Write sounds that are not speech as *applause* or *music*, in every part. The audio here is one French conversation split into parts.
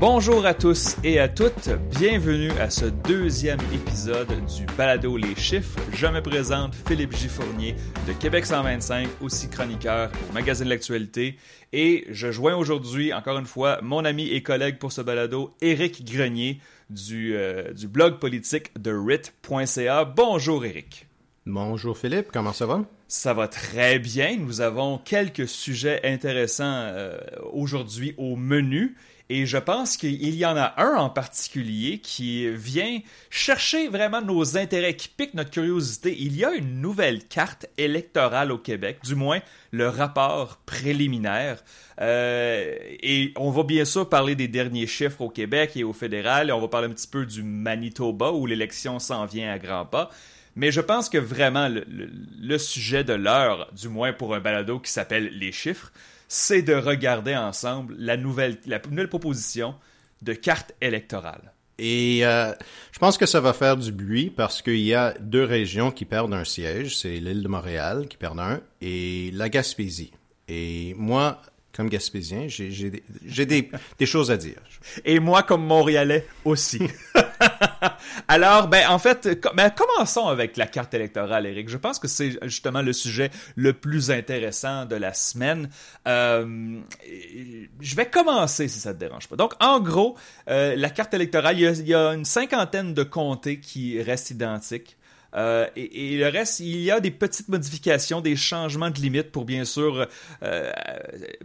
Bonjour à tous et à toutes, bienvenue à ce deuxième épisode du Balado Les Chiffres. Je me présente Philippe G. Fournier de Québec 125, aussi chroniqueur au magazine de l'actualité. Et je joins aujourd'hui, encore une fois, mon ami et collègue pour ce balado, Éric Grenier, du, euh, du blog politique de RIT.ca. Bonjour Éric. Bonjour Philippe, comment ça va? Ça va très bien. Nous avons quelques sujets intéressants euh, aujourd'hui au menu. Et je pense qu'il y en a un en particulier qui vient chercher vraiment nos intérêts, qui pique notre curiosité. Il y a une nouvelle carte électorale au Québec, du moins le rapport préliminaire. Euh, et on va bien sûr parler des derniers chiffres au Québec et au fédéral, et on va parler un petit peu du Manitoba où l'élection s'en vient à grands pas. Mais je pense que vraiment le, le sujet de l'heure, du moins pour un balado qui s'appelle Les chiffres, c'est de regarder ensemble la nouvelle, la nouvelle proposition de carte électorale. Et euh, je pense que ça va faire du bruit parce qu'il y a deux régions qui perdent un siège. C'est l'île de Montréal qui perd un et la Gaspésie. Et moi, comme Gaspésien, j'ai des, des, choses à dire. Et moi, comme Montréalais aussi. *laughs* *laughs* Alors, ben, en fait, ben, commençons avec la carte électorale, Eric. Je pense que c'est justement le sujet le plus intéressant de la semaine. Euh, je vais commencer, si ça te dérange pas. Donc, en gros, euh, la carte électorale, il y, a, il y, a, une cinquantaine de comtés qui restent identiques. Euh, et, le reste, il y a des petites modifications, des changements de limites pour bien sûr euh,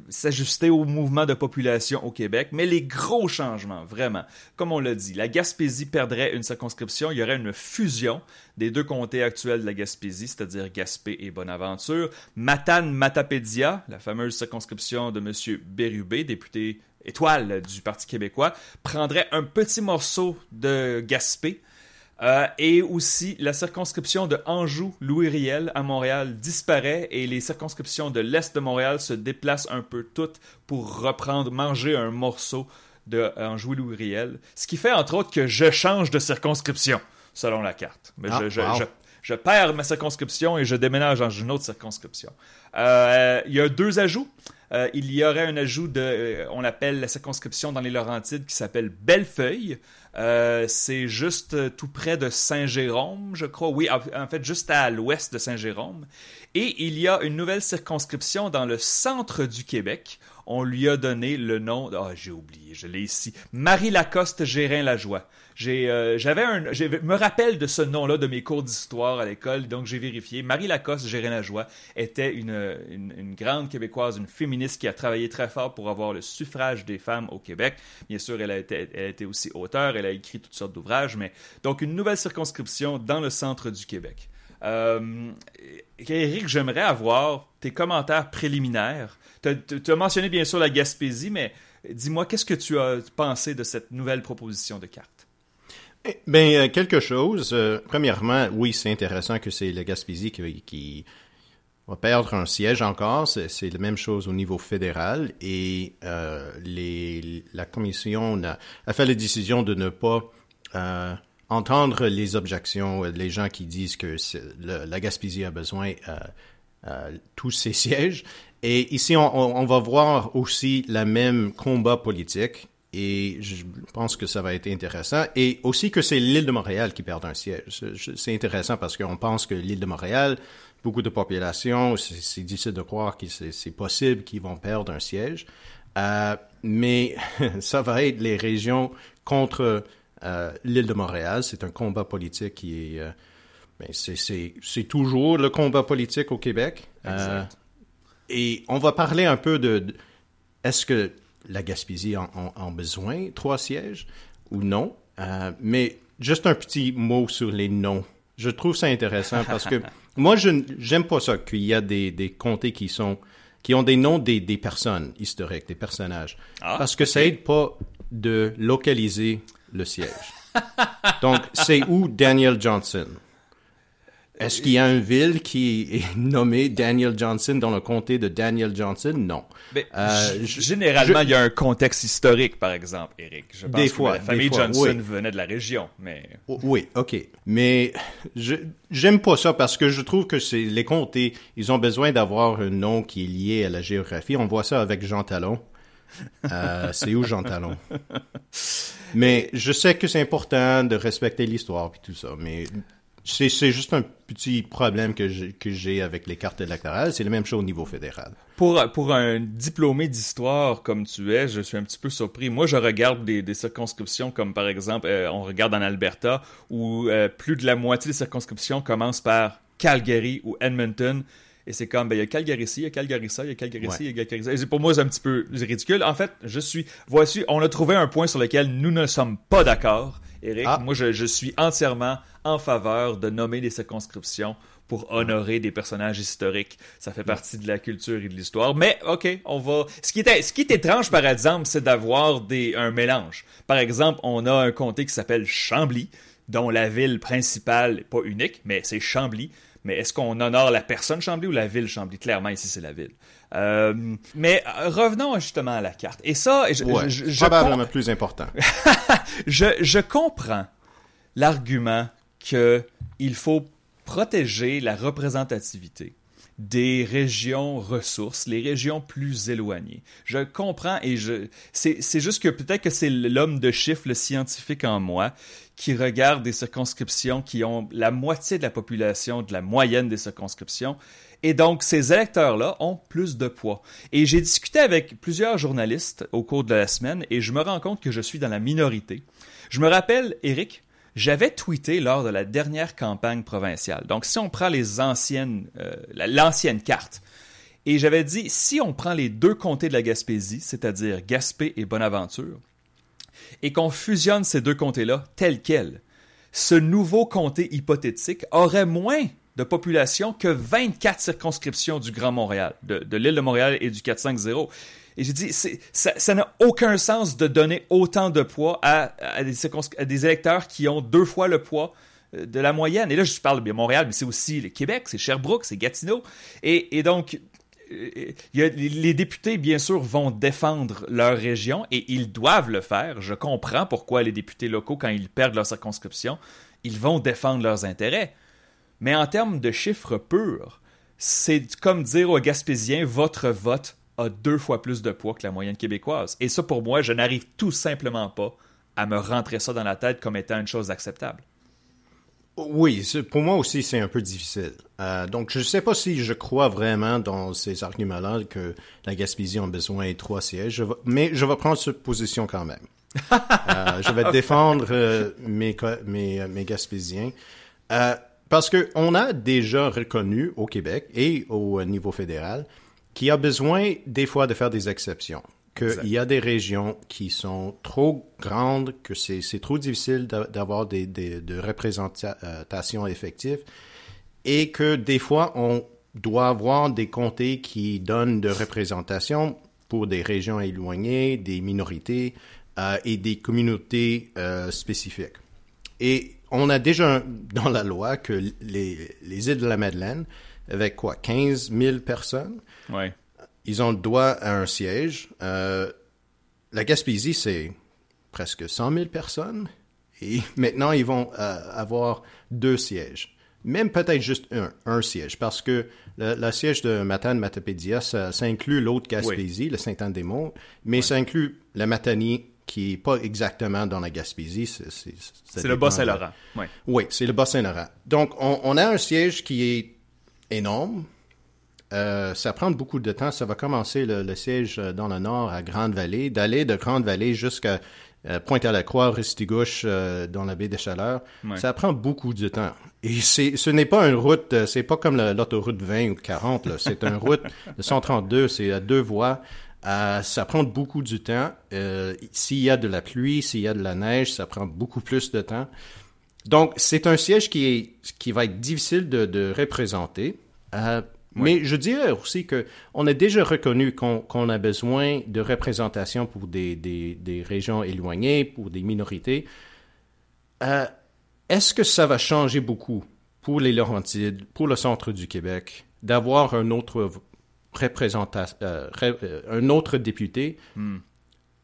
s'ajuster au mouvement de population au Québec. Mais les gros changements, vraiment, comme on l'a dit, la Gaspésie perdrait une circonscription, il y aurait une fusion des deux comtés actuels de la Gaspésie, c'est-à-dire Gaspé et Bonaventure. Matane-Matapédia, la fameuse circonscription de M. Bérubé, député étoile du Parti québécois, prendrait un petit morceau de Gaspé euh, et aussi, la circonscription de Anjou-Louis-Riel à Montréal disparaît et les circonscriptions de l'Est de Montréal se déplacent un peu toutes pour reprendre, manger un morceau de Anjou-Louis-Riel. Ce qui fait, entre autres, que je change de circonscription, selon la carte. Mais ah, je, je, perds ma circonscription et je déménage dans une autre circonscription. Euh, il y a deux ajouts. Euh, il y aurait un ajout de, on appelle la circonscription dans les Laurentides qui s'appelle Bellefeuille. Euh, c'est juste euh, tout près de Saint-Jérôme, je crois. Oui, en fait, juste à l'ouest de Saint-Jérôme. Et il y a une nouvelle circonscription dans le centre du Québec. On lui a donné le nom. Ah, j'ai oublié, je l'ai ici. Marie Lacoste Gérin-Lajoie. J'ai, euh, j'avais un, je me rappelle de ce nom-là de mes cours d'histoire à l'école, donc j'ai vérifié. Marie Lacoste Gérin-Lajoie était une, une, grande québécoise, une féministe qui a travaillé très fort pour avoir le suffrage des femmes au Québec. Bien sûr, elle a été, elle a été aussi auteure, elle a écrit toutes sortes d'ouvrages, mais donc une nouvelle circonscription dans le centre du Québec. Euh, Eric, j'aimerais avoir tes commentaires préliminaires. Tu as mentionné bien sûr la Gaspésie, mais dis-moi, qu'est-ce que tu as pensé de cette nouvelle proposition de carte? Ben, euh, quelque chose. Euh, premièrement, oui, c'est intéressant que c'est la Gaspésie qui, va perdre un siège encore. C'est la même chose au niveau fédéral. Et euh, la commission a, fait la décision de ne pas entendre les objections, les gens qui disent que la Gaspésie a besoin de tous ces *laughs* sièges. Et ici, on, on, va voir aussi la même combat politique et je pense que ça va être intéressant. Et aussi que c'est l'île de Montréal qui perd un siège. C'est intéressant parce qu'on pense que l'île de Montréal, beaucoup de population, c'est difficile de croire que c'est possible qu'ils vont perdre un siège. Euh, mais *laughs* ça va être les régions contre euh, l'île de Montréal. C'est un combat politique qui est... Euh, ben c'est toujours le combat politique au Québec. Euh, et on va parler un peu de, de est-ce que la Gaspésie en, en, besoin, trois sièges ou non? Euh, mais juste un petit mot sur les noms. Je trouve ça intéressant parce que *laughs* moi, je j'aime pas ça qu'il y a des, des comtés qui sont qui ont des noms des, des personnes historiques, des personnages. Ah, parce que ça aide pas de localiser le siège. Donc, c'est où Daniel Johnson? Est-ce qu'il y a une ville qui est nommée Daniel Johnson dans le comté de Daniel Johnson? Non. Euh, généralement, il y a un contexte historique, par exemple, Eric. Je pense des fois, que la famille Johnson venait de la région, mais... Oui, OK. Mais je j'aime pas ça parce que je trouve que les comtés, ils ont besoin d'avoir un nom qui est lié à la géographie. On voit ça avec Jean Talon. Euh, c'est où Jean Talon? Mais je sais que c'est important de respecter l'histoire et tout ça, mais c'est, juste un petit problème que j'ai, avec les cartes électorales. C'est la même chose au niveau fédéral. Pour, un diplômé d'histoire comme tu es, je suis un petit peu surpris. Moi, je regarde des, des circonscriptions comme par exemple, euh, on regarde en Alberta, où euh, plus de la moitié des circonscriptions commencent par Calgary ou Edmonton. Et c'est comme, ben, il y a Calgary ici, il y a Calgary ça, il y a Calgary ici, il y a Calgary ça. Pour moi, c'est un petit peu ridicule. En fait, je suis, voici, on a trouvé un point sur lequel nous ne sommes pas d'accord. Eric, Ah. moi, je, je suis entièrement en faveur de nommer des circonscriptions pour honorer des personnages historiques. Ça fait partie de la culture et de l'histoire. Mais, OK, on va... Ce qui est, ce qui est étrange, par exemple, c'est d'avoir des, un mélange. Par exemple, on a un comté qui s'appelle Chambly, dont la ville principale, pas unique, mais c'est Chambly. Mais est-ce qu'on honore la personne Chambly ou la ville Chambly? Clairement, ici, c'est la ville. Euh, mais revenons justement à la carte. Et ça, je, Ouais, je- je- probablement plus important. *laughs* je, je comprends l'argument que il faut protéger la représentativité des régions ressources, les régions plus éloignées. Je comprends et je c'est juste que peut-être que c'est l'homme de chiffre, le scientifique en moi, qui regarde des circonscriptions qui ont la moitié de la population de la moyenne des circonscriptions. Et donc, ces électeurs-là ont plus de poids. Et j'ai discuté avec plusieurs journalistes au cours de la semaine et je me rends compte que je suis dans la minorité. Je me rappelle, Eric, j'avais tweeté lors de la dernière campagne provinciale. Donc, si on prend euh, la- l'ancienne carte, et j'avais dit, si on prend les deux comtés de la Gaspésie, c'est-à-dire Gaspé et Bonaventure, et qu'on fusionne ces deux comtés-là tels quels, ce nouveau comté hypothétique aurait moins de population que 24 circonscriptions du Grand Montréal, de, de l'île de Montréal et du 450. Et j'ai dit, ça n'a aucun sens de donner autant de poids à, des, électeurs qui ont deux fois le poids euh, de la moyenne. Et là, je parle bien Montréal, mais c'est aussi le Québec, c'est Sherbrooke, c'est Gatineau. Et, donc, euh, les députés, bien sûr, vont défendre leur région et ils doivent le faire. Je comprends pourquoi les députés locaux, quand ils perdent leur circonscription, ils vont défendre leurs intérêts. Mais en termes de chiffres purs, c'est comme dire aux Gaspésiens, votre vote a deux fois plus de poids que la moyenne québécoise. Et ça, pour moi, je n'arrive tout simplement pas à me rentrer ça dans la tête comme étant une chose acceptable. Oui, pour moi aussi, c'est un peu difficile. Euh, donc, je ne sais pas si je crois vraiment dans ces arguments-là que la Gaspésie a besoin de trois sièges, je vais- mais je vais prendre cette position quand même. *laughs* Euh, je vais défendre euh, mes, mes, mes Gaspésiens. Parce que on a déjà reconnu au Québec et au niveau fédéral qu'il y a besoin des fois de faire des exceptions. Qu'il y a des régions qui sont trop grandes, que c'est trop difficile d'a- d'avoir des, des, de représentation effective et que des fois on doit avoir des comtés qui donnent de représentation pour des régions éloignées, des minorités euh, et des communautés euh, spécifiques. Et on a déjà dans la loi que les, les îles de la Madeleine, avec quoi, 15 000 personnes, Ouais. ils ont le droit à un siège. Euh, la Gaspésie, c'est presque 100 000 personnes. Et *laughs* maintenant, ils vont euh, avoir deux sièges. Même peut-être juste un, un siège. Parce que le, le siège de Matane Matapédia, ça, ça inclut l'autre Gaspésie, le Saint-Anne-des-Monts, mais ça inclut la Matanie, qui n'est pas exactement dans la Gaspésie. C'est le. Bas-Saint-Laurent. Ouais. Oui, c'est le Bas-Saint-Laurent. Donc, on, on a un siège qui est énorme. Euh, ça prend beaucoup de temps. Ça va commencer le, le siège euh, dans le nord à Grande-Vallée, d'aller de Grande-Vallée jusqu'à euh, Pointe-à-la-Croix, Ristigouche, euh, dans la baie des Chaleurs. Ouais. Ça prend beaucoup de temps. Et c'est, ce n'est pas une route, c'est pas comme l'autoroute 20 ou 40. là. C'est une route de 132, c'est à deux voies. Euh, ça prend beaucoup de temps. S'il y a de la pluie, s'il y a de la neige, ça prend beaucoup plus de temps. Donc, c'est un siège qui, est, qui va être difficile de, de représenter. Mais je dirais aussi que on a déjà reconnu qu'on a besoin de représentation pour des, des, des régions éloignées, pour des minorités. Euh, Est-ce que ça va changer beaucoup pour les Laurentides, pour le centre du Québec, d'avoir un autre représentation, euh, ré- euh, un autre député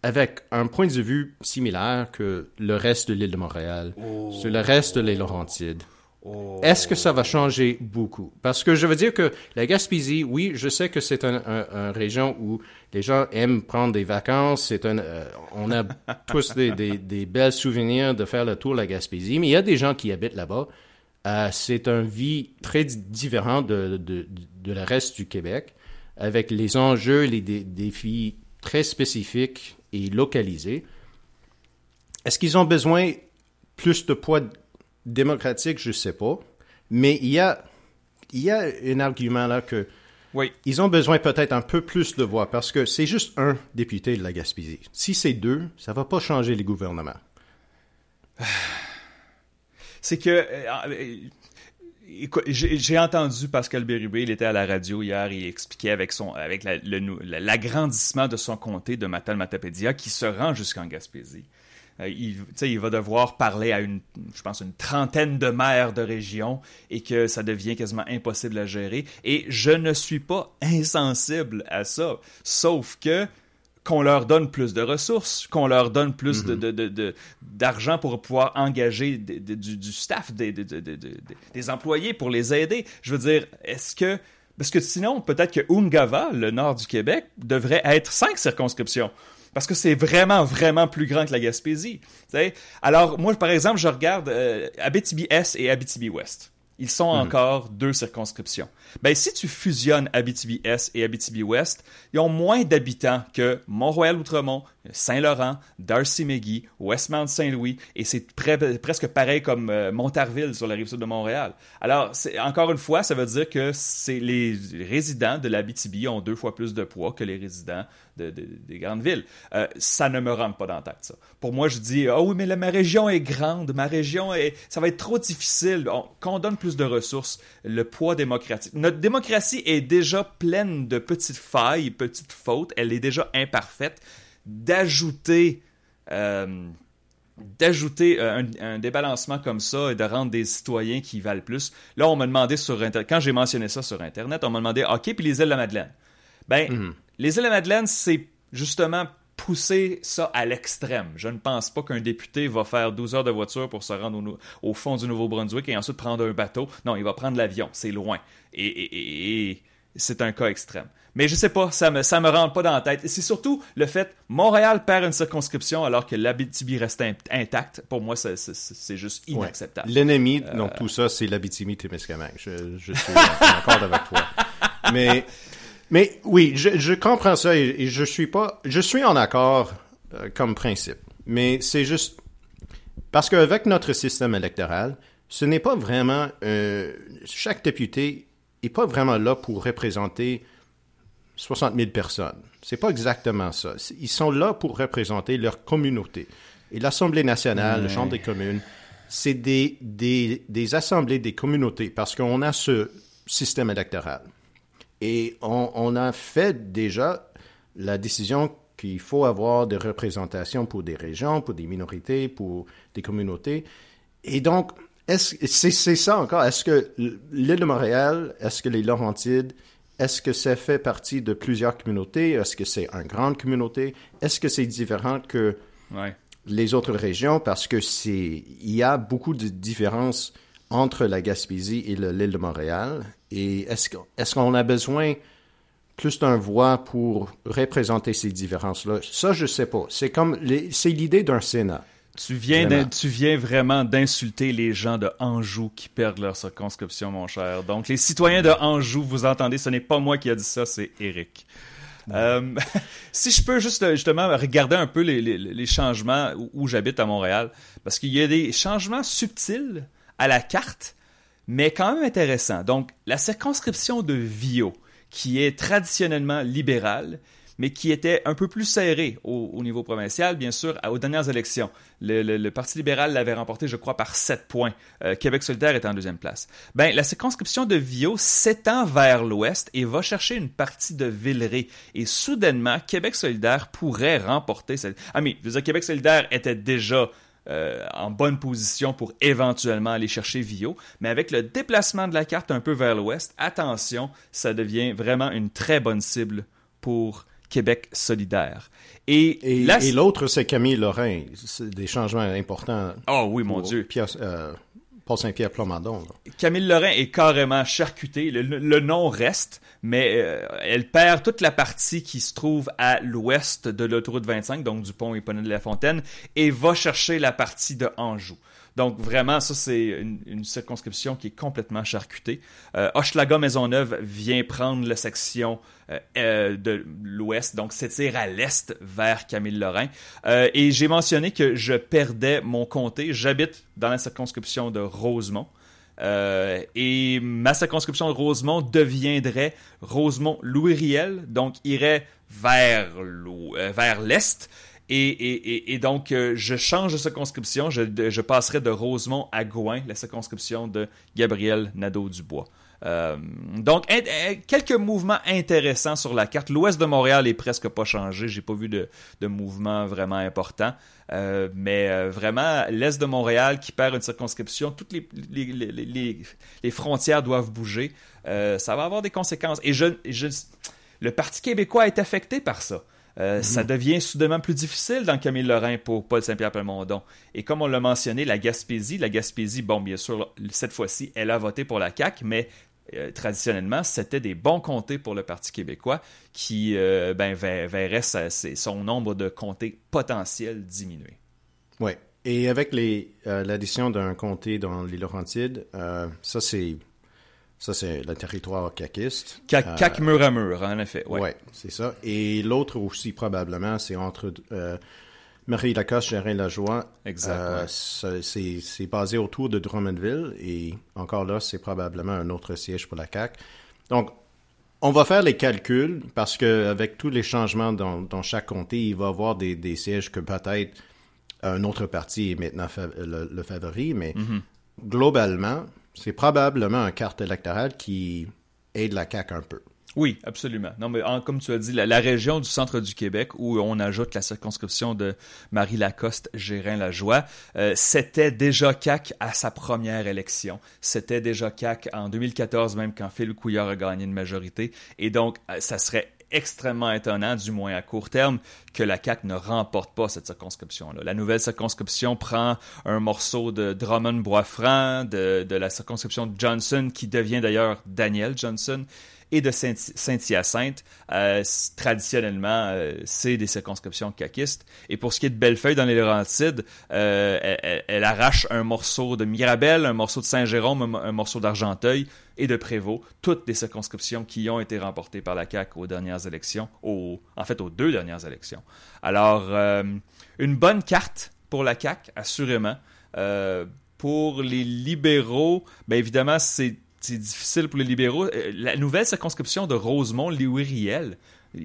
avec un point de vue similaire que le reste de l'île de Montréal, sur le reste de les Laurentides? Oh. Est-ce que ça va changer beaucoup? Parce que je veux dire que la Gaspésie, oui, je sais que c'est une un, région où les gens aiment prendre des vacances. C'est un, euh, on a *laughs* tous des, des, des, belles souvenirs de faire le tour de la Gaspésie, mais il y a des gens qui habitent là-bas. Euh, c'est une vie très différente de, de, de, le reste du Québec, avec les enjeux, les défis très spécifiques et localisés. Est-ce qu'ils ont besoin plus de poids démocratique, je ne sais pas. Mais il y a, il y a un argument là que oui. ils ont besoin peut-être un peu plus de voix parce que c'est juste un député de la Gaspésie. Si c'est deux, ça va pas changer les gouvernements. *sighs* C'est que euh, j'ai entendu Pascal Bérubé, il était à la radio hier, il expliquait avec son avec l'agrandissement de son comté de Matal Matapédia qui se rend jusqu'en Gaspésie. Euh, il, il va devoir parler à une, je pense, une trentaine de maires de région et que ça devient quasiment impossible à gérer. Et je ne suis pas insensible à ça, sauf que qu'on leur donne plus de ressources, qu'on leur donne plus de, mm-hmm. d'argent pour pouvoir engager du, staff, des, des, employés pour les aider. Je veux dire, est-ce que... Parce que sinon, peut-être que Ungava, le nord du Québec, devrait être cinq circonscriptions parce que c'est vraiment, vraiment plus grand que la Gaspésie. Alors, moi, par exemple, je regarde euh, Abitibi-Est et Abitibi-Ouest. Ils sont mhm. encore deux circonscriptions. Ben, si tu fusionnes Abitibi-Est et Abitibi-Ouest, ils ont moins d'habitants que Mont-Royal-Outremont, Saint-Laurent, Darcy-McGee, Westmount-Saint-Louis, et c'est presque pareil comme euh, Montarville sur la rive sud de Montréal. Alors, encore une fois, ça veut dire que les résidents de l'Abitibi ont deux fois plus de poids que les résidents des grandes villes. Euh, ça ne me rentre pas dans la tête, ça. Pour moi, je dis, oh oui, mais ma région est grande, ma région est... Ça va être trop difficile. quand on donne plus de ressources, le poids démocratique... Notre démocratie est déjà pleine de petites failles, petites fautes, elle est déjà imparfaite d'ajouter euh, d'ajouter euh, un, débalancement comme ça et de rendre des citoyens qui valent plus. Là, on m'a demandé sur Internet, quand j'ai mentionné ça sur Internet, on m'a demandé, OK, puis les îles de la Madeleine. Ben, mhm. les îles de la Madeleine, c'est justement pousser ça à l'extrême. Je ne pense pas qu'un député va faire 12 heures de voiture pour se rendre au, fond du Nouveau-Brunswick et ensuite prendre un bateau. Non, il va prendre l'avion, c'est loin. et c'est un cas extrême. Mais je sais pas, ça me, ça me rentre pas dans la tête. Et c'est surtout le fait, Montréal perd une circonscription alors que l'Abitibi reste intact. Pour moi, c'est juste inacceptable. L'ennemi dans euh, tout ça, c'est l'Abitibi-Témiscamingue. Je, je suis d'accord avec toi. Mais, mais oui, je, je comprends ça et, je suis pas, je suis en accord euh, comme principe. Mais c'est juste parce qu'avec notre système électoral, ce n'est pas vraiment euh, chaque député n'est pas vraiment là pour représenter 60 000 personnes. C'est pas exactement ça. Ils sont là pour représenter leur communauté. Et l'Assemblée nationale, la Chambre des communes, c'est des, des, des, assemblées des communautés parce qu'on a ce système électoral. Et on, on, a fait déjà la décision qu'il faut avoir des représentations pour des régions, pour des minorités, pour des communautés. Et donc, c'est ça encore. Est-ce que l'île de Montréal, est-ce que les Laurentides, est-ce que ça fait partie de plusieurs communautés? Est-ce que c'est une grande communauté? Est-ce que c'est différent que les autres régions? Parce que c'est, il y a beaucoup de différences entre la Gaspésie et l'île de Montréal. Et est-ce, qu'on a besoin plus d'un voix pour représenter ces différences-là? Ça, je sais pas. C'est comme, c'est l'idée d'un Sénat. Tu viens, tu viens vraiment d'insulter les gens de Anjou qui perdent leur circonscription, mon cher. Donc, les citoyens de Anjou, vous entendez, ce n'est pas moi qui a dit ça, c'est Eric. Euh, *laughs* si je peux juste justement regarder un peu les, changements où, j'habite à Montréal, parce qu'il y a des changements subtils à la carte, mais quand même intéressants. Donc, la circonscription de Vio, qui est traditionnellement libérale, mais qui était un peu plus serré au, niveau provincial, bien sûr, aux dernières élections. Le, Parti libéral l'avait remporté, je crois, par 7 points. Euh, Québec solidaire est en deuxième place. Ben, la circonscription de Vio s'étend vers l'ouest et va chercher une partie de Villeray. Et soudainement, Québec solidaire pourrait remporter cette... Ah mais, je veux dire, Québec solidaire était déjà... Euh, en bonne position pour éventuellement aller chercher Vio. Mais avec le déplacement de la carte un peu vers l'ouest, attention, ça devient vraiment une très bonne cible pour Québec solidaire. Et, l'autre, c'est Camille Lorrain. C'est des changements importants. Oh oui, mon Dieu. Euh, Paul Saint-Pierre Plamondon. Camille Lorrain est carrément charcuté. Le, nom reste, mais euh, elle perd toute la partie qui se trouve à l'ouest de l'autoroute 25, donc du pont Éponine de la Fontaine, et va chercher la partie de Anjou. Donc vraiment, ça c'est une, circonscription qui est complètement charcutée. Euh, Hochelaga Maisonneuve vient prendre la section euh, euh, de l'ouest, donc s'étire à l'est vers Camille-Lorrain. Euh, et j'ai mentionné que je perdais mon comté. J'habite dans la circonscription de Rosemont. et ma circonscription de Rosemont deviendrait Rosemont-Louis-Riel, donc irait vers l'est. Et, donc, euh, je change de circonscription. Je, passerai de Rosemont à Gouin, la circonscription de Gabriel Nadeau-Dubois. Euh, donc, quelques mouvements intéressants sur la carte. L'ouest de Montréal est presque pas changé. J'ai pas vu de, mouvement vraiment important. Euh, mais vraiment, l'est de Montréal qui perd une circonscription, toutes les, frontières doivent bouger. ça va avoir des conséquences. Et le Parti québécois est affecté par ça. Euh, mhm. Ça devient soudainement plus difficile dans Camille Lorrain pour Paul Saint-Pierre Plamondon. Et comme on l'a mentionné, la Gaspésie, la Gaspésie, bon, bien sûr, cette fois-ci, elle a voté pour la CAQ, mais euh, traditionnellement, c'était des bons comtés pour le Parti québécois qui euh, ben, verrait son nombre de comtés potentiels diminuer. Oui. Et avec l'addition d'un comté dans l'île Laurentides, ça c'est ça, c'est le territoire caquiste. Cac, euh, mur à mur, en effet. Oui, ouais, c'est ça. Et l'autre aussi, probablement, c'est entre euh, Marie Lacoste, Gérin Lajoie. Exactement. Euh, c'est basé autour de Drummondville. Et encore là, c'est probablement un autre siège pour la CAC. Donc, on va faire les calculs parce qu'avec tous les changements dans, chaque comté, il va y avoir des, sièges que peut-être un autre parti est maintenant le, favori. Mais mm-hmm. globalement, c'est probablement un carte électorale qui aide la CAQ un peu. Oui, absolument. Non, mais comme tu as dit, la, région du centre du Québec, où on ajoute la circonscription de Marie Lacoste, Gérin-Lajoie, euh, c'était déjà CAC à sa première élection. C'était déjà CAC en 2014, même quand Phil Couillard a gagné une majorité. Et donc, euh, ça serait extrêmement étonnant, du moins à court terme, que la CAQ ne remporte pas cette circonscription-là. La nouvelle circonscription prend un morceau de Drummond-Boisfranc, de, de la circonscription de Johnson, qui devient d'ailleurs Daniel Johnson, et de Saint-Hyacinthe, euh, traditionnellement, euh, c'est des circonscriptions caquistes. Et pour ce qui est de Bellefeuille dans les Laurentides, euh, elle, arrache un morceau de Mirabel, un morceau de Saint-Jérôme, un, morceau d'Argenteuil et de Prévost, toutes des circonscriptions qui ont été remportées par la CAQ aux dernières élections, en fait aux deux dernières élections. Alors, une bonne carte pour la CAQ, assurément. pour les libéraux, bien évidemment, c'est c'est difficile pour les libéraux. Euh, la nouvelle circonscription de Rosemont, Louis Riel,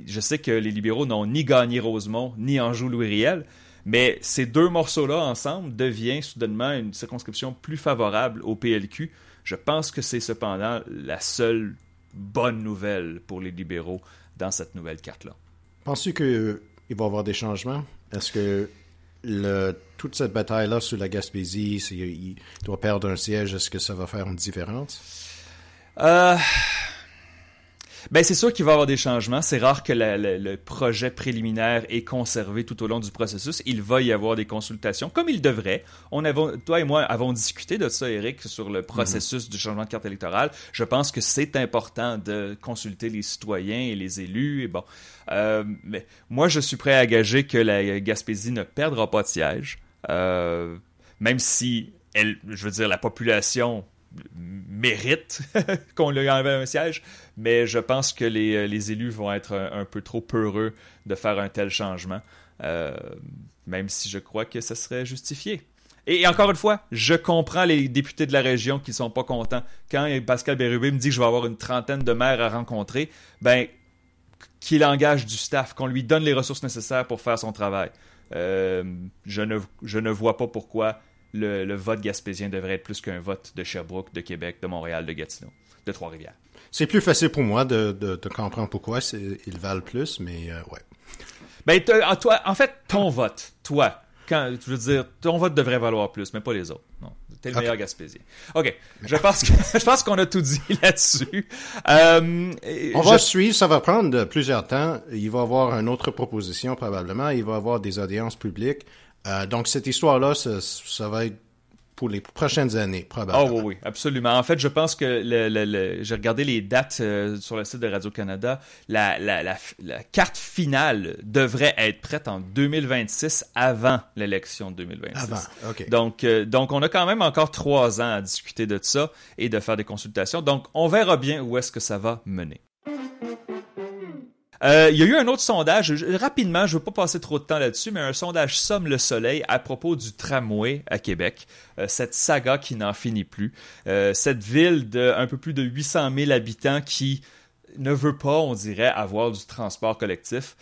je sais que les libéraux n'ont ni gagné Rosemont, ni Anjou Louis Riel, mais ces deux morceaux-là ensemble deviennent soudainement une circonscription plus favorable au PLQ. Je pense que c'est cependant la seule bonne nouvelle pour les libéraux dans cette nouvelle carte-là. Penses-tu qu'il va y avoir des changements? Est-ce que le, toute cette bataille-là sur la Gaspésie, il doit perdre un siège, est-ce que ça va faire une différence? Euh... Ben c'est sûr qu'il va y avoir des changements. C'est rare que le projet préliminaire est conservé tout au long du processus. Il va y avoir des consultations, comme il devrait. On avait, toi et moi avons discuté de ça, Eric, sur le processus du changement de carte électorale. Je pense que c'est important de consulter les citoyens et les élus. Et bon, euh, mais moi je suis prêt à gager que la Gaspésie ne perdra pas de siège, euh, même si elle, je veux dire, la population mérite *laughs* qu'on lui enlève un siège, mais je pense que les, euh, élus vont être un, peu trop peureux de faire un tel changement, euh, même si je crois que ce serait justifié. Et, encore une fois, je comprends les députés de la région qui sont pas contents. Quand Pascal Bérubé me dit que je vais avoir une trentaine de maires à rencontrer, ben qu'il engage du staff, qu'on lui donne les ressources nécessaires pour faire son travail. Euh, ne, je ne vois pas pourquoi le, vote gaspésien devrait être plus qu'un vote de Sherbrooke, de Québec, de Montréal, de Gatineau, de Trois-Rivières. C'est plus facile pour moi de, de, comprendre pourquoi ils valent plus, mais euh, ouais. Ben, toi, en fait, ton vote, toi, quand, je veux dire, ton vote devrait valoir plus, mais pas les autres. Non. T'es le meilleur Gaspésien. OK. Je pense *laughs* je pense qu'on a tout dit *laughs* là-dessus. Euh, On va suivre. Ça va prendre plusieurs temps. Il va y avoir une autre proposition probablement. Il va y avoir des audiences publiques. Euh, donc, cette histoire-là, ça, va être pour les prochaines années, probablement. Oh oui, oui, absolument. En fait, je pense que le, j'ai regardé les dates euh, sur le site de Radio-Canada. La, la, la, carte finale devrait être prête en 2026 avant l'élection de 2026. Avant, OK. Donc, euh, donc, on a quand même encore trois ans à discuter de ça et de faire des consultations. Donc, on verra bien où est-ce que ça va mener. Euh, il y a eu un autre sondage, rapidement, je ne veux pas passer trop de temps là-dessus, mais un sondage Somme le Soleil à propos du tramway à Québec, euh, cette saga qui n'en finit plus, euh, cette ville de un peu plus de 800 000 habitants qui ne veut pas, on dirait, avoir du transport collectif.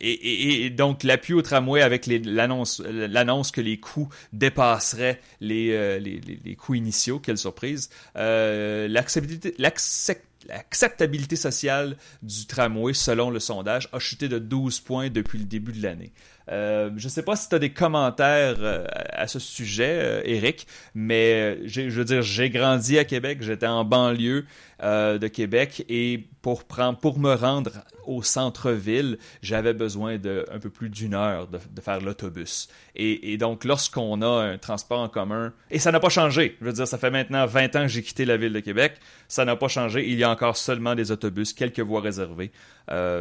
et, donc l'appui au tramway avec l'annonce que les coûts dépasseraient les, les, coûts initiaux, quelle surprise. L'acceptabilité l'acceptabilité sociale du tramway, selon le sondage, a chuté de 12 points depuis le début de l'année. Euh, je ne sais pas si tu as des commentaires euh, à ce sujet, Eric, euh, mais je veux dire, j'ai grandi à Québec, j'étais en banlieue de Québec et pour, prendre, pour me rendre au centre-ville, j'avais besoin de un peu plus d'une heure de, faire l'autobus. Et, donc, lorsqu'on a un transport en commun, et ça n'a pas changé, je veux dire, ça fait maintenant 20 ans que j'ai quitté la ville de Québec, ça n'a pas changé, il y a encore seulement des autobus, quelques voies réservées.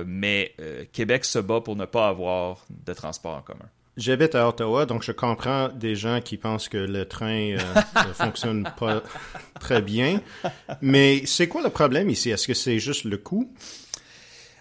Mais Québec se bat pour ne pas avoir de transport en commun. J'habite à Ottawa, donc je comprends des gens qui pensent que le train euh, *laughs* ne fonctionne pas très bien. Mais c'est quoi le problème ici? Est-ce que c'est juste le coût?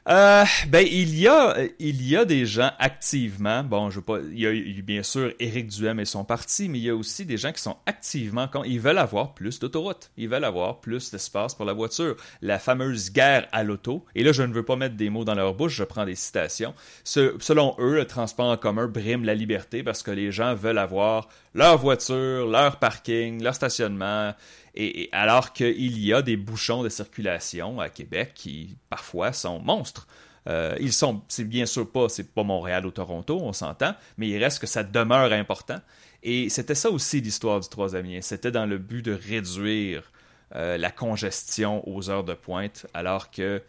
Euh, ben il y a il y a des gens activement bon je veux pas il y a bien sûr Éric Duhem et son parti mais il y a aussi des gens qui sont activement quand ils veulent avoir plus d'autoroutes. Ils veulent avoir plus d'espace pour la voiture. La fameuse guerre à l'auto. Et là je ne veux pas mettre des mots dans leur bouche je prends des citations. Selon eux le transport en commun brime la liberté parce que les gens veulent avoir leur voiture leur parking leur stationnement et, alors qu'il y a des bouchons de circulation à Québec qui parfois sont monstres. Euh, ils sont, c'est bien sûr pas, c'est pas Montréal ou Toronto, on s'entend, mais il reste que ça demeure important. Et c'était ça aussi l'histoire du troisième lien. C'était dans le but de réduire euh, la congestion aux heures de pointe, alors que,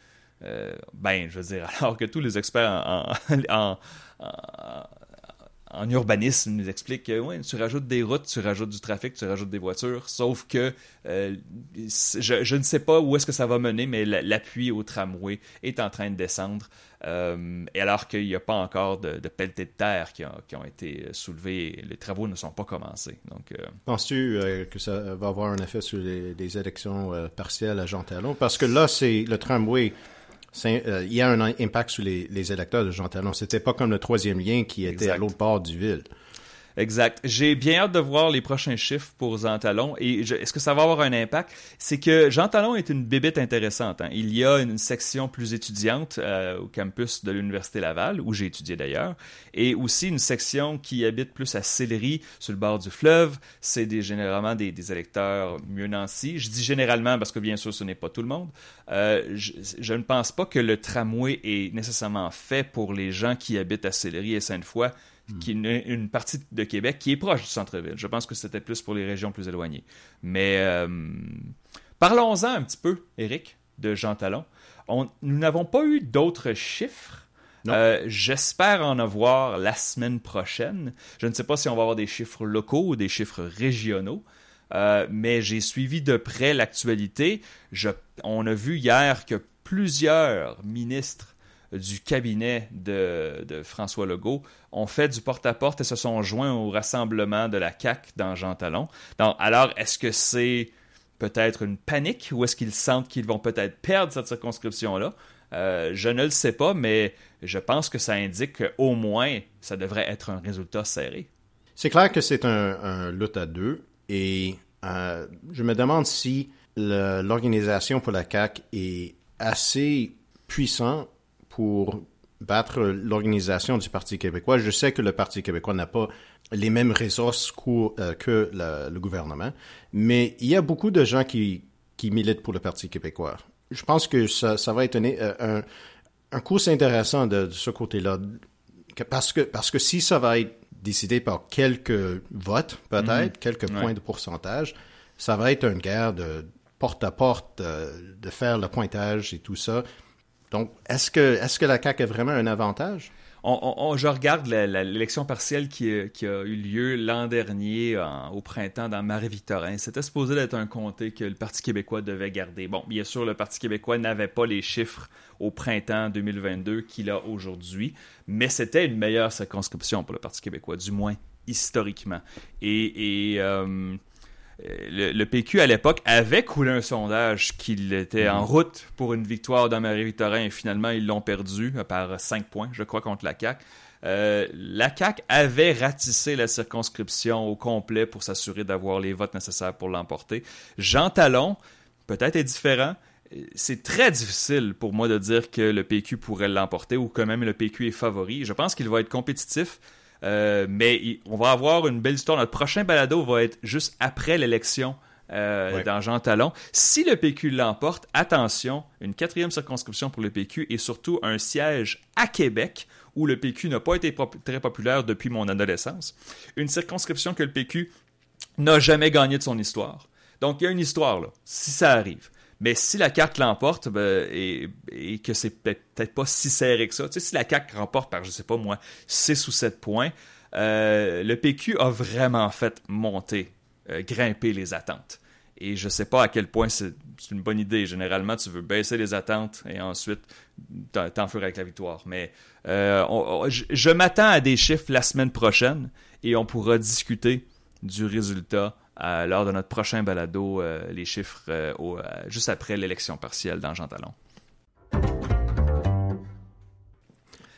euh, ben, je veux dire, *laughs* alors que tous les experts en urbanisme nous explique que ouais, tu rajoutes des routes, tu rajoutes du trafic, tu rajoutes des voitures, sauf que euh, je, ne sais pas où est-ce que ça va mener, mais l'appui au tramway est en train de descendre. Euh, et alors qu'il n'y a pas encore de, de de terre qui, ont été soulevés, les travaux ne sont pas commencés. Euh, Penses-tu que ça va avoir un effet sur les, élections partielles à Jean Talon? Parce que là, c'est le tramway euh, il y a un impact sur les, électeurs de Jean Talon. C'était pas comme le troisième lien qui était à l'autre bord du ville. Exact. J'ai bien hâte de voir les prochains chiffres pour Jean Talon. Et est-ce que ça va avoir un impact? C'est que Jean Talon est une bébête intéressante. Hein. Il y a une section plus étudiante euh, au campus de l'Université Laval, où j'ai étudié d'ailleurs, et aussi une section qui habite plus à Sillery, sur le bord du fleuve. C'est des, généralement des, électeurs mieux nancy. Je dis généralement parce que bien sûr ce n'est pas tout le monde. Euh, je, je, ne pense pas que le tramway est nécessairement fait pour les gens qui habitent à Sillery et Sainte-Foy qui est une, partie de Québec qui est proche du centre-ville. Je pense que c'était plus pour les régions plus éloignées. Mais euh, parlons-en un petit peu, Eric, de Jean Talon. nous n'avons pas eu d'autres chiffres. Euh, j'espère en avoir la semaine prochaine. Je ne sais pas si on va avoir des chiffres locaux ou des chiffres régionaux. Euh, mais j'ai suivi de près l'actualité. On a vu hier que plusieurs ministres du cabinet de, François Legault ont fait du porte-à-porte et se sont joints au rassemblement de la CAC dans Jean Talon. alors, est-ce que c'est peut-être une panique ou est-ce qu'ils sentent qu'ils vont peut-être perdre cette circonscription-là? Euh, je ne le sais pas, mais je pense que ça indique qu'au moins, ça devrait être un résultat serré. C'est clair que c'est un, lutte à deux et euh, je me demande si l'organisation pour la CAC est assez puissante pour battre l'organisation du Parti québécois. Je sais que le Parti québécois n'a pas les mêmes ressources euh, que le gouvernement, mais il y a beaucoup de gens qui, qui militent pour le Parti québécois. Je pense que ça, ça va être un, un, un cours intéressant de, ce côté-là, parce que, parce que si ça va être décidé par quelques votes, peut-être, mm-hmm. quelques points de pourcentage, ça va être une guerre de porte-à-porte, euh, de faire le pointage et tout ça. Donc, est-ce que, la CAQ a vraiment un avantage? je regarde l'élection partielle qui, qui, a eu lieu l'an dernier au printemps dans Marie-Victorin. C'était supposé être un comté que le Parti québécois devait garder. Bon, bien sûr, le Parti québécois n'avait pas les chiffres au printemps 2022 qu'il a aujourd'hui, mais c'était une meilleure circonscription pour le Parti québécois, du moins historiquement. Euh, le, PQ à l'époque avait coulé un sondage qu'il était en mhm. route pour une victoire dans Marie-Victorin et finalement ils l'ont perdu par 5 points, je crois, contre la CAQ. Euh, la CAQ avait ratissé la circonscription au complet pour s'assurer d'avoir les votes nécessaires pour l'emporter. Jean Talon, peut-être est différent. C'est très difficile pour moi de dire que le PQ pourrait l'emporter ou que même le PQ est favori. Je pense qu'il va être compétitif. Euh, mais on va avoir une belle histoire. Notre prochain balado va être juste après l'élection euh, dans Jean Talon. Si le PQ l'emporte, attention, une quatrième circonscription pour le PQ et surtout un siège à Québec où le PQ n'a pas été très populaire depuis mon adolescence. Une circonscription que le PQ n'a jamais gagné de son histoire. Donc il y a une histoire là, si ça arrive. Mais si la carte l'emporte ben, et, que c'est peut-être pas si serré que ça, tu sais, si la carte remporte par, je sais pas moi, 6 ou 7 points, euh, le PQ a vraiment fait monter, euh, grimper les attentes. Et je sais pas à quel point c'est une bonne idée. Généralement, tu veux baisser les attentes et ensuite t'en feras avec la victoire. Mais euh, je m'attends à des chiffres la semaine prochaine et on pourra discuter du résultat lors de notre prochain balado, euh, les chiffres euh, euh, juste après l'élection partielle dans Jean Talon.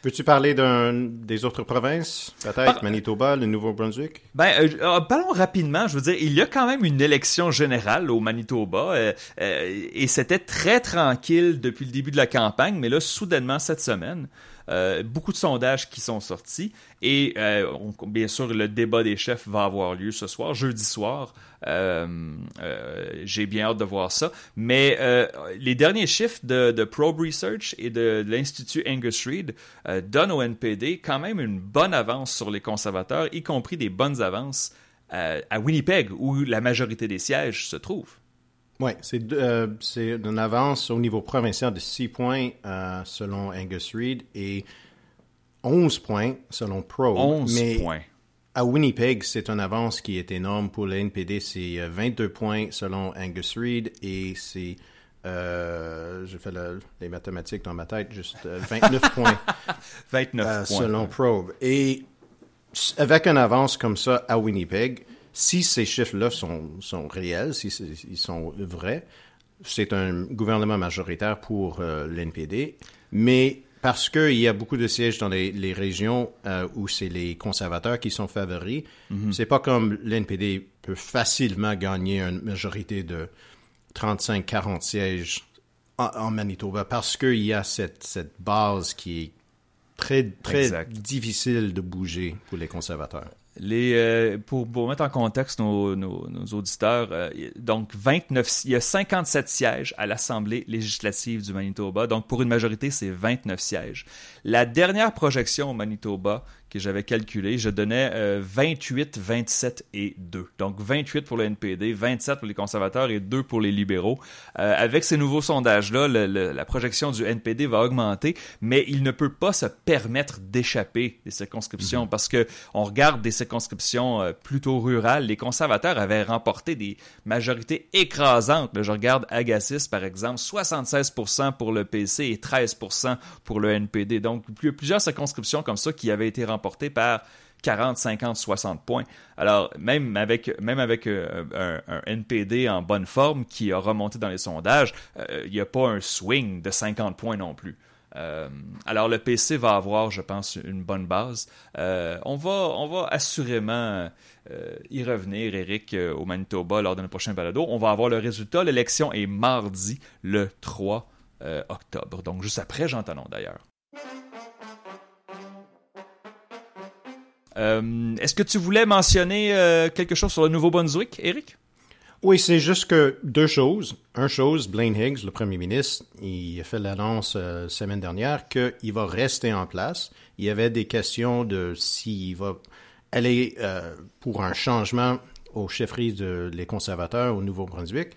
Peux-tu parler des autres provinces, peut-être? Manitoba, le Nouveau-Brunswick? Ben, parlons rapidement. Je veux dire, il y a quand même une élection générale au Manitoba et c'était très tranquille depuis le début de la campagne, mais là, soudainement cette semaine, euh, beaucoup de sondages qui sont sortis et euh, bien sûr le débat des chefs va avoir lieu ce soir, jeudi soir. Euh, j'ai bien hâte de voir ça. Mais les derniers chiffres de, Probe Research et de, l'Institut Angus Reid donnent au NPD quand même une bonne avance sur les conservateurs, y compris des bonnes avances à Winnipeg, où la majorité des sièges se trouvent. Oui, c'est euh, une avance au niveau provincial de 6 points euh, selon Angus Reid et 11 points selon Pro. 11 mais points. À Winnipeg, c'est une avance qui est énorme pour le NPD. C'est 22 euh, points selon Angus Reid et c'est. Euh, je fais les mathématiques dans ma tête, juste 29 *laughs* points. 29 points. Selon Probe. Et avec une avance comme ça à Winnipeg, si ces chiffres-là sont, sont réels, si ils sont vrais, c'est un gouvernement majoritaire pour euh, l'NPD, mais parce qu'il y a beaucoup de sièges dans les, régions euh, où c'est les conservateurs qui sont favoris, mhm. c'est pas comme l'NPD peut facilement gagner une majorité de 35-40 sièges en, Manitoba parce qu'il y a cette, cette base qui est très, très difficile de bouger pour les conservateurs. Euh, pour, mettre en contexte nos, auditeurs, euh, donc 29, il y a 57 sièges à l'Assemblée législative du Manitoba. Donc pour une majorité, c'est 29 sièges. La dernière projection au Manitoba que j'avais calculé, je donnais 28, euh, 27 et 2. Donc 28 pour le NPD, 27 pour les conservateurs et 2 pour les libéraux. Euh, avec ces nouveaux sondages-là, la projection du NPD va augmenter, mais il ne peut pas se permettre d'échapper des circonscriptions mhm. parce que on regarde des circonscriptions euh, plutôt rurales. Les conservateurs avaient remporté des majorités écrasantes. je regarde Agassiz, par exemple, 76% pour le PC et 13% pour le NPD. Donc, plusieurs circonscriptions comme ça qui avaient été remportées remporté par 40, 50, 60 points. Alors, même avec, même avec euh, un, NPD en bonne forme qui a remonté dans les sondages, euh, il n'y a pas un swing de 50 points non plus. Euh, alors, le PC va avoir, je pense, une bonne base. on, va, on va assurément y revenir, Eric, au Manitoba lors de notre prochain balado. On va avoir le résultat. L'élection est mardi, le 3 octobre. Donc, juste après Jean Talon, d'ailleurs. Est-ce que tu voulais mentionner euh, quelque chose sur le Nouveau-Brunswick, Eric? Oui, c'est juste que deux choses. Une chose, Blaine Higgs, le premier ministre, il a fait l'annonce euh, la semaine dernière qu'il va rester en place. Il y avait des questions de s'il va aller pour un changement aux chefferies des conservateurs au Nouveau-Brunswick.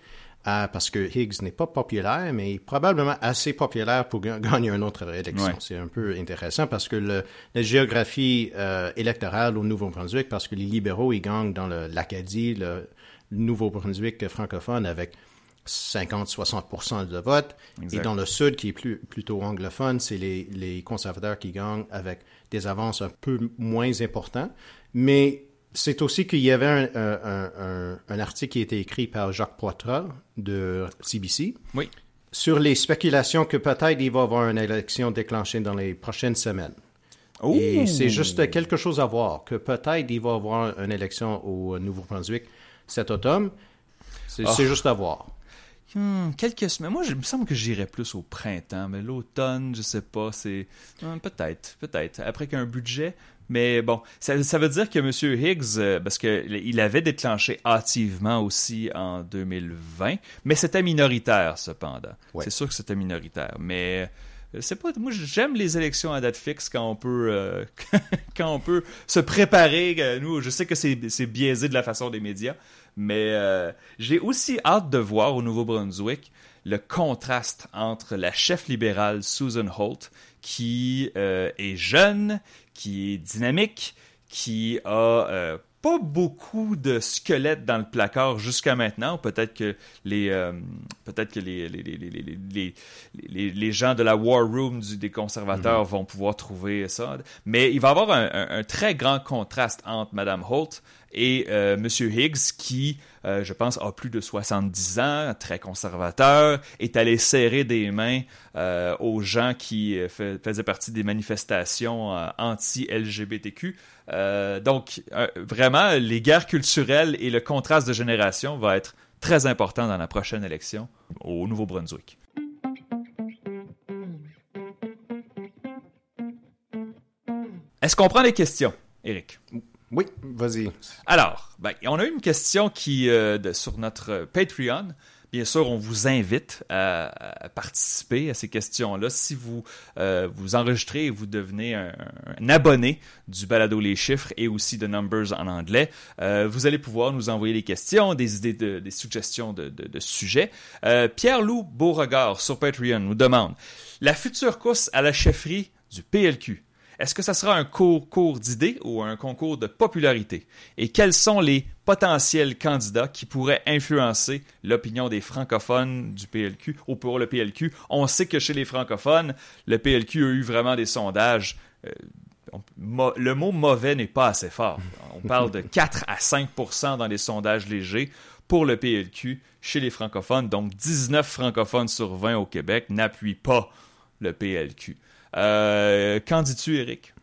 Parce que Higgs n'est pas populaire, mais probablement assez populaire pour *laughs* gagner une autre élection. C'est un peu intéressant parce que le, la géographie euh, électorale au Nouveau-Brunswick, parce que les libéraux, ils gagnent dans l'Acadie, le, Nouveau-Brunswick francophone avec 50-60% de vote. Et dans le sud, qui est plus, plutôt anglophone, c'est les, les conservateurs qui gagnent avec des avances un peu moins importantes. Mais c'est aussi qu'il y avait un, un, un, article qui a été écrit par Jacques Poitras de CBC. Oui. Sur les spéculations que peut-être il va y avoir une élection déclenchée dans les prochaines semaines. Et c'est juste quelque chose à voir, que peut-être il va y avoir une élection au Nouveau-Brunswick cet automne. C'est ah. juste à voir. Hmm, quelques semaines. Moi, il me semble que j'irais plus au printemps, mais l'automne, je sais pas. C'est hmm, peut-être, peut-être. Après qu'un budget, mais bon, ça, veut dire que M. Higgs, euh, parce qu'il avait déclenché hâtivement aussi en 2020, mais c'était minoritaire cependant. C'est sûr que c'était minoritaire. Mais euh, c'est pas moi j'aime les élections à date fixe quand on peut euh, *laughs* quand on peut se préparer nous je sais que c'est biaisé de la façon des médias mais j'ai aussi hâte de voir au Nouveau-Brunswick le contraste entre la chef libérale Susan Holt qui est jeune qui est dynamique, qui a euh, pas beaucoup de squelettes dans le placard jusqu'à maintenant. Peut-être que les euh, peut-être que les les, les, les, les, gens de la War Room du, des conservateurs mm-hmm. vont pouvoir trouver ça. Mais il va y avoir un, un, très grand contraste entre Madame Holt et euh, Monsieur Higgs qui, euh, je pense, a plus de 70 ans, très conservateur, est allé serrer des mains euh, aux gens qui faisaient partie des manifestations anti-LGBTQ. donc, vraiment, les guerres culturelles et le contraste de génération va être très important dans la prochaine élection au Nouveau-Brunswick. Est-ce qu'on prend les questions, Eric? Oui, vas-y. Alors, ben, on a une question qui euh, sur notre Patreon. Bien sûr, on vous invite à, participer à ces questions-là. Si vous euh, vous enregistrez et vous devenez un, abonné du balado Les Chiffres et aussi de Numbers en anglais, euh, vous allez pouvoir nous envoyer des questions, des idées, de, des suggestions de sujets. Pierre-Loup Beauregard sur Patreon nous demande la future course à la chefferie du PLQ est-ce que ça sera un concours d'idées ou un concours de popularité? Et quels sont les potentiels candidats qui pourraient influencer l'opinion des francophones du PLQ ou pour le PLQ? On sait que chez les francophones, le PLQ a eu vraiment des sondages. Euh, le mot mauvais n'est pas assez fort. On parle de *laughs* 4 à 5% dans les sondages légers pour le PLQ chez les francophones. Donc 19 francophones sur 20 au Québec n'appuient pas le PLQ. Euh, qu'en dis-tu, Eric?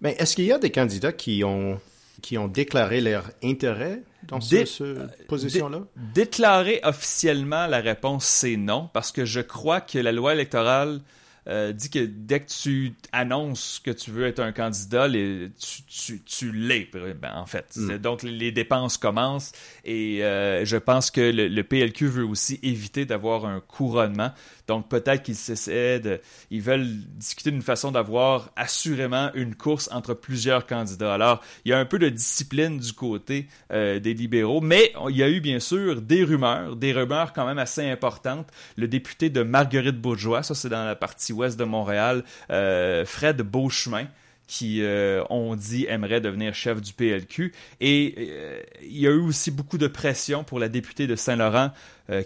Mais ben, est-ce qu'il y a des candidats qui ont, qui ont déclaré leur intérêt dans cette position-là? déclarer officiellement, la réponse c'est non, parce que je crois que la loi électorale euh, dit que dès que tu annonces que tu veux être un candidat, les, tu, tu, tu l'es, ben, en fait. Mm. Donc, les dépenses commencent et euh, je pense que le, le, PLQ veut aussi éviter d'avoir un couronnement. Donc peut-être qu'ils essaient de, ils veulent discuter d'une façon d'avoir assurément une course entre plusieurs candidats. Alors il y a un peu de discipline du côté euh, des libéraux, mais il y a eu bien sûr des rumeurs, des rumeurs quand même assez importantes. Le député de Marguerite Bourgeois, ça c'est dans la partie ouest de Montréal, euh, Fred Beauchemin qui, euh, on dit, aimerait devenir chef du PLQ. Et euh, il y a eu aussi beaucoup de pression pour la députée de Saint-Laurent,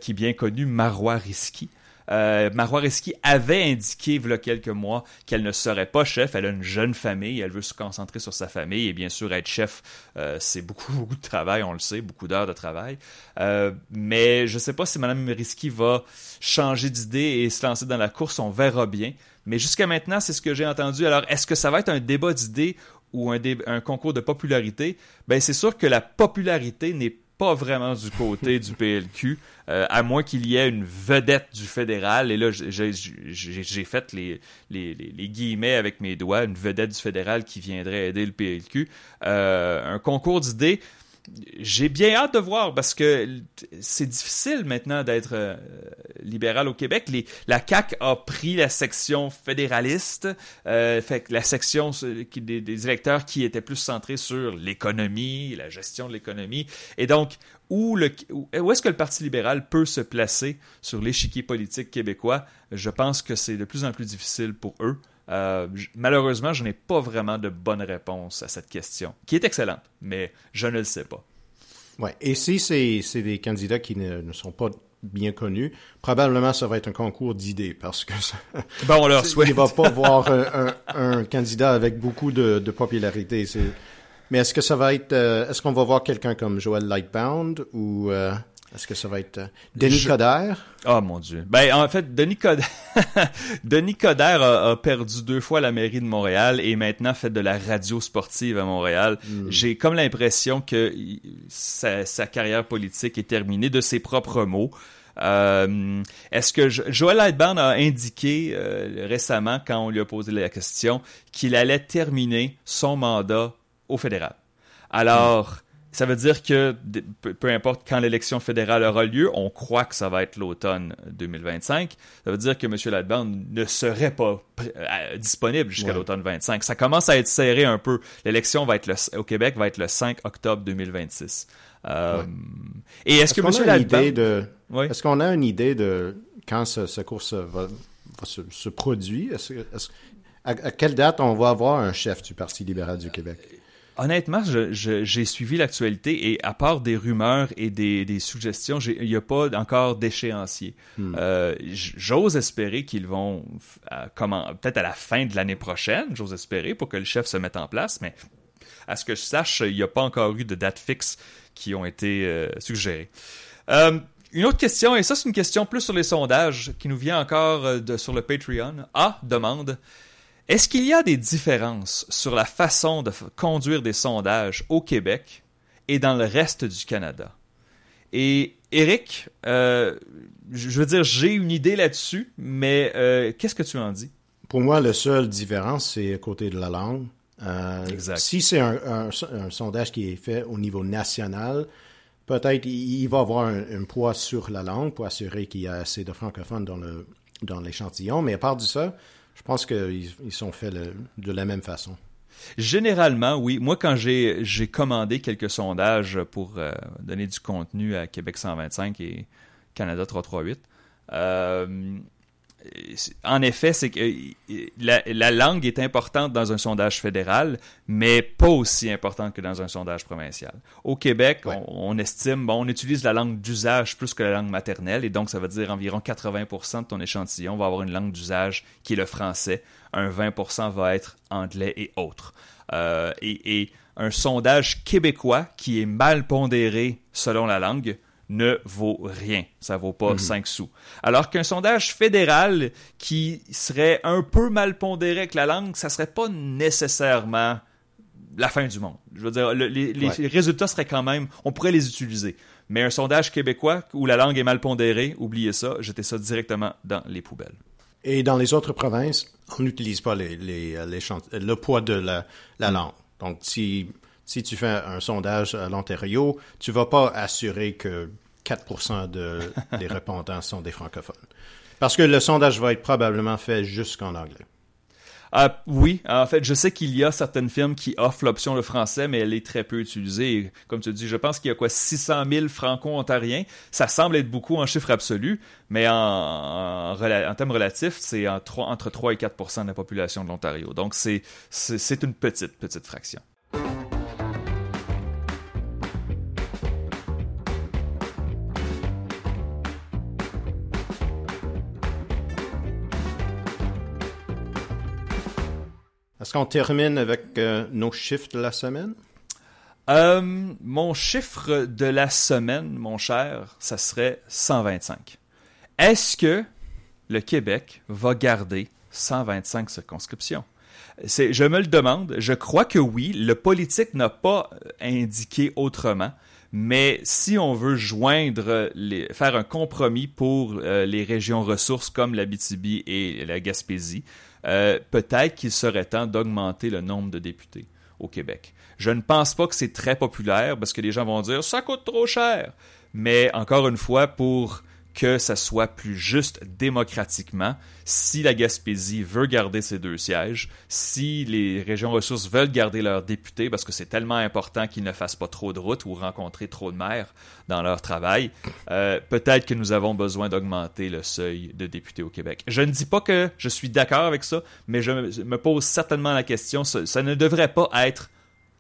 qui est bien connue, Marois Risky. Euh, avait indiqué il y a quelques mois qu'elle ne serait pas chef. Elle a une jeune famille, elle veut se concentrer sur sa famille et bien sûr être chef, euh, c'est beaucoup, *laughs* de travail, on le sait, beaucoup d'heures de travail. Euh, mais je ne sais pas si Mme Risky va changer d'idée et se lancer dans la course, on verra bien. Mais jusqu'à maintenant, c'est ce que j'ai entendu. Alors, est-ce que ça va être un débat d'idées ou un, un, concours de popularité? Ben, c'est sûr que la popularité n'est pas vraiment du côté du PLQ, euh, à moins qu'il y ait une vedette du fédéral. Et là, j'ai fait les, les, les, guillemets avec mes doigts, une vedette du fédéral qui viendrait aider le PLQ. Euh, un concours d'idées. J'ai bien hâte de voir parce que c'est difficile maintenant d'être euh, libéral au Québec. La CAC a pris la section fédéraliste, euh, fait la section des, des, électeurs qui étaient plus centrés sur l'économie, la gestion de l'économie. Et donc, où est-ce que le Parti libéral peut se placer sur l'échiquier politique québécois? Je pense que c'est de plus en plus difficile pour eux. Euh, malheureusement, je n'ai pas vraiment de bonne réponse à cette question, qui est excellente, mais je ne le sais pas. Ouais. Et si c'est des candidats qui ne, ne, sont pas bien connus, probablement ça va être un concours d'idées parce que ça, *laughs* bon, on leur souhaite. Il va pas voir un, un, un, candidat avec beaucoup de, de popularité. Mais est-ce que ça va être, euh, est-ce qu'on va voir quelqu'un comme Joel Lightbound ou euh, est-ce que ça va être euh, Denis Je... Coderre? Oh mon Dieu. Ben, en fait, Denis Coderre, *laughs* Denis Coderre a, a, perdu deux fois la mairie de Montréal et maintenant fait de la radio sportive à Montréal. Mm. J'ai comme l'impression que sa, sa, carrière politique est terminée de ses propres mots. Euh, Est-ce que Joël Lightbound a indiqué euh, récemment, quand on lui a posé la question, qu'il allait terminer son mandat au fédéral? Alors... ça veut dire que peu importe quand l'élection fédérale aura lieu, on croit que ça va être l'automne 2025. Ça veut dire que M. Ladband ne serait pas euh, disponible jusqu'à ouais. l'automne 25. Ça commence à être serré un peu. L'élection va être le, au Québec va être le 5 octobre 2026. Euh, ouais. Et est-ce est que M. Ladband... de... Oui. Est-ce qu'on a une idée de quand ce, ce course va, va se, se, produire? Est-ce, est-ce, à, à quelle date on va avoir un chef du Parti libéral du Québec? Honnêtement, j'ai suivi l'actualité et à part des rumeurs et des, des suggestions, il n'y a pas encore d'échéancier. Hmm. Euh, j'ose espérer qu'ils vont, peut-être à la fin de l'année prochaine, j'ose espérer pour que le chef se mette en place, mais à ce que je sache, il n'y a pas encore eu de date fixe qui ont été euh, suggérées. Euh, une autre question, et ça c'est une question plus sur les sondages qui nous vient encore de, sur le Patreon. A demande est-ce qu'il y a des différences sur la façon de conduire des sondages au Québec et dans le reste du Canada? Et Eric, euh, je veux dire, j'ai une idée là-dessus, mais euh, qu'est-ce que tu en dis? Pour moi, la seule différence, c'est côté de la langue. Euh, exact. Si c'est un, un, un, sondage qui est fait au niveau national, peut-être il va avoir un, un, poids sur la langue pour assurer qu'il y a assez de francophones dans le dans l'échantillon. Mais à part de ça, je pense qu'ils ils sont faits de la même façon. Généralement, oui. Moi, quand j'ai commandé quelques sondages pour euh, donner du contenu à Québec 125 et Canada 338, euh, en effet, c'est que la, la, langue est importante dans un sondage fédéral, mais pas aussi importante que dans un sondage provincial. Au Québec, ouais. on, on, estime, bon, on utilise la langue d'usage plus que la langue maternelle, et donc ça veut dire environ 80% de ton échantillon va avoir une langue d'usage qui est le français. Un 20% va être anglais et autres. Euh, et, et un sondage québécois qui est mal pondéré selon la langue, ne vaut rien. Ça vaut pas mmh. 5 sous. Alors qu'un sondage fédéral qui serait un peu mal pondéré avec la langue, ça serait pas nécessairement la fin du monde. Je veux dire, le, les, ouais. les, résultats seraient quand même, on pourrait les utiliser. Mais un sondage québécois où la langue est mal pondérée, oubliez ça, jetez ça directement dans les poubelles. Et dans les autres provinces, on n'utilise pas les, les, les le poids de la, la langue. Donc, si si tu fais un sondage à l'Ontario, tu vas pas assurer que 4 de, des *laughs* répondants sont des francophones. Parce que le sondage va être probablement fait jusqu'en anglais. Euh, oui, en fait, je sais qu'il y a certaines firmes qui offrent l'option le français, mais elle est très peu utilisée. Comme tu dis, je pense qu'il y a quoi 600 000 franco-ontariens. Ça semble être beaucoup en chiffre absolu, mais en, en, en termes relatifs, c'est en entre 3 et 4% de la population de l'Ontario. Donc, c'est une petite, petite fraction. Est-ce qu'on termine avec euh, nos chiffres de la semaine? Euh, mon chiffre de la semaine, mon cher, ça serait 125. Est-ce que le Québec va garder 125 circonscriptions? Je me le demande. Je crois que oui. Le politique n'a pas indiqué autrement. Mais si on veut joindre, faire un compromis pour euh, les régions ressources comme l'Abitibi et la Gaspésie, euh, peut-être qu'il serait temps d'augmenter le nombre de députés au Québec. Je ne pense pas que c'est très populaire parce que les gens vont dire ça coûte trop cher. Mais encore une fois, pour que ça soit plus juste démocratiquement. Si la Gaspésie veut garder ses deux sièges, si les régions ressources veulent garder leurs députés, parce que c'est tellement important qu'ils ne fassent pas trop de routes ou rencontrer trop de maires dans leur travail, euh, peut-être que nous avons besoin d'augmenter le seuil de députés au Québec. Je ne dis pas que je suis d'accord avec ça, mais je me pose certainement la question, ça, ça ne devrait pas être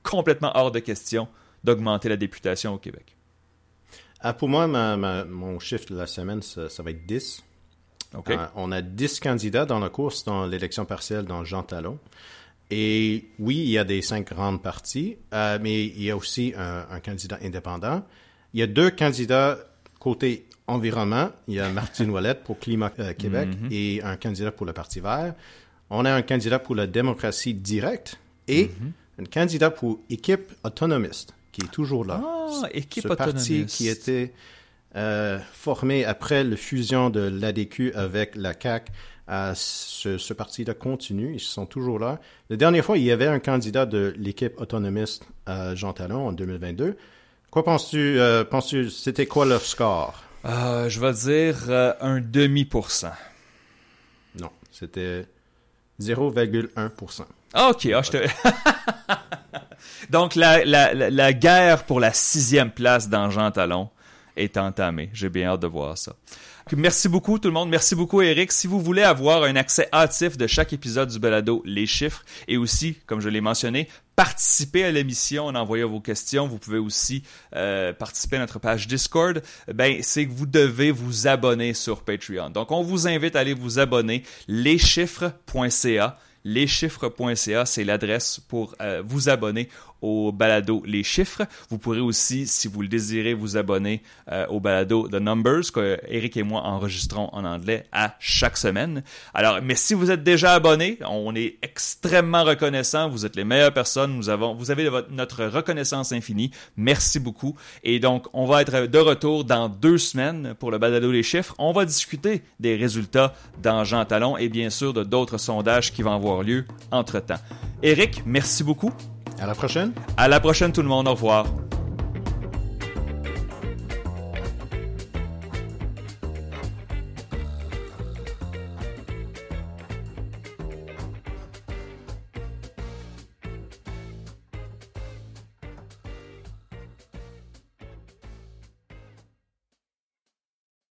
complètement hors de question d'augmenter la députation au Québec. Ah, pour moi, mon chiffre de la semaine, ça, va être 10. Euh, on a 10 candidats dans la course dans l'élection partielle dans Jean Talon. Et oui, il y a des cinq grandes parties, euh, mais il y a aussi un, candidat indépendant. Il y a deux candidats côté environnement. Il y a Martine *laughs* Ouellette pour Climat euh, Québec mhm. et un candidat pour le Parti vert. On a un candidat pour la démocratie directe et mhm. un candidat pour équipe autonomiste qui est toujours là. Ah, équipe Ce parti qui était euh, formé après la fusion de l'ADQ avec la CAC, euh, ce, ce parti-là continue, ils sont toujours là. La dernière fois, il y avait un candidat de l'équipe autonomiste, euh, Jean Talon, en 2022. Quoi penses-tu, euh, penses-tu, c'était quoi leur score? Euh, je vais dire euh, un demi pour cent. Non, c'était 0,1% ah, ok, ah, je te... *laughs* Donc, la, la, la, guerre pour la sixième place dans Jean Talon est entamée. J'ai bien hâte de voir ça. Merci beaucoup tout le monde. Merci beaucoup Eric. Si vous voulez avoir un accès hâtif de chaque épisode du balado Les Chiffres et aussi, comme je l'ai mentionné, participer à l'émission en envoyant vos questions. Vous pouvez aussi euh, participer à notre page Discord. Ben, c'est que vous devez vous abonner sur Patreon. Donc, on vous invite à aller vous abonner leschiffres.ca leschiffres.ca, c'est l'adresse pour euh, vous abonner au balado Les Chiffres. Vous pourrez aussi, si vous le désirez, vous abonner euh, au balado The Numbers que Eric et moi enregistrons en anglais à chaque semaine. Alors, mais si vous êtes déjà abonné, on est extrêmement reconnaissant. Vous êtes les meilleures personnes. Nous avons, vous avez notre reconnaissance infinie. Merci beaucoup. Et donc, on va être de retour dans deux semaines pour le balado Les Chiffres. On va discuter des résultats dans Jean Talon et bien sûr de d'autres sondages qui vont avoir lieu entre temps. Eric, merci beaucoup. À la prochaine. À la prochaine tout le monde. Au revoir.